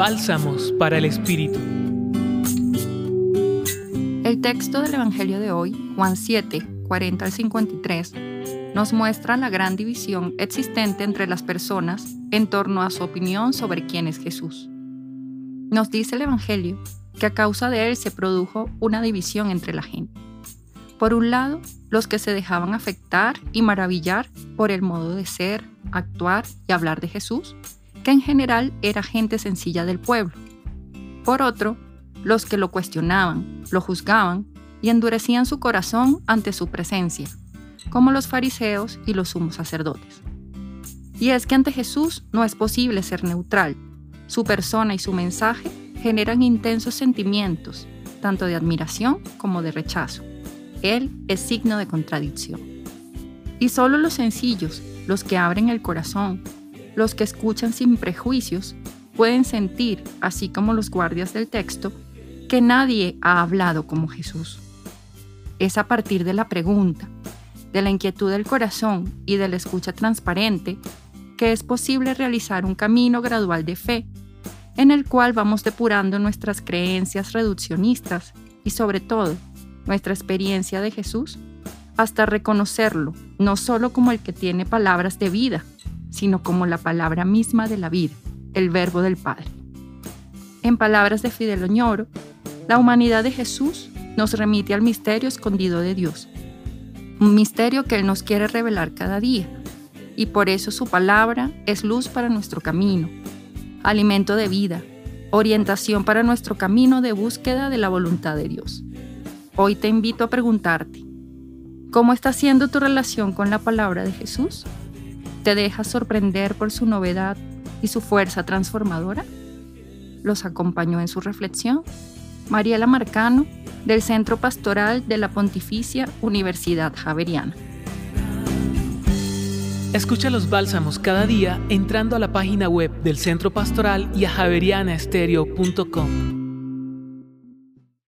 Bálsamos para el Espíritu. El texto del Evangelio de hoy, Juan 7, 40 al 53, nos muestra la gran división existente entre las personas en torno a su opinión sobre quién es Jesús. Nos dice el Evangelio que a causa de él se produjo una división entre la gente. Por un lado, los que se dejaban afectar y maravillar por el modo de ser, actuar y hablar de Jesús, que en general era gente sencilla del pueblo. Por otro, los que lo cuestionaban, lo juzgaban y endurecían su corazón ante su presencia, como los fariseos y los sumos sacerdotes. Y es que ante Jesús no es posible ser neutral. Su persona y su mensaje generan intensos sentimientos, tanto de admiración como de rechazo. Él es signo de contradicción. Y solo los sencillos, los que abren el corazón, los que escuchan sin prejuicios, pueden sentir, así como los guardias del texto, que nadie ha hablado como Jesús. Es a partir de la pregunta, de la inquietud del corazón y de la escucha transparente que es posible realizar un camino gradual de fe, en el cual vamos depurando nuestras creencias reduccionistas y sobre todo nuestra experiencia de Jesús, hasta reconocerlo no solo como el que tiene palabras de vida, sino como la palabra misma de la vida, el verbo del Padre. En palabras de Fidel Oñoro, la humanidad de Jesús nos remite al misterio escondido de Dios, un misterio que Él nos quiere revelar cada día, y por eso su palabra es luz para nuestro camino, alimento de vida, orientación para nuestro camino de búsqueda de la voluntad de Dios. Hoy te invito a preguntarte, ¿cómo está siendo tu relación con la palabra de Jesús? ¿Te dejas sorprender por su novedad y su fuerza transformadora? Los acompañó en su reflexión Mariela Marcano, del Centro Pastoral de la Pontificia Universidad Javeriana. Escucha los bálsamos cada día entrando a la página web del Centro Pastoral y a javerianaestereo.com.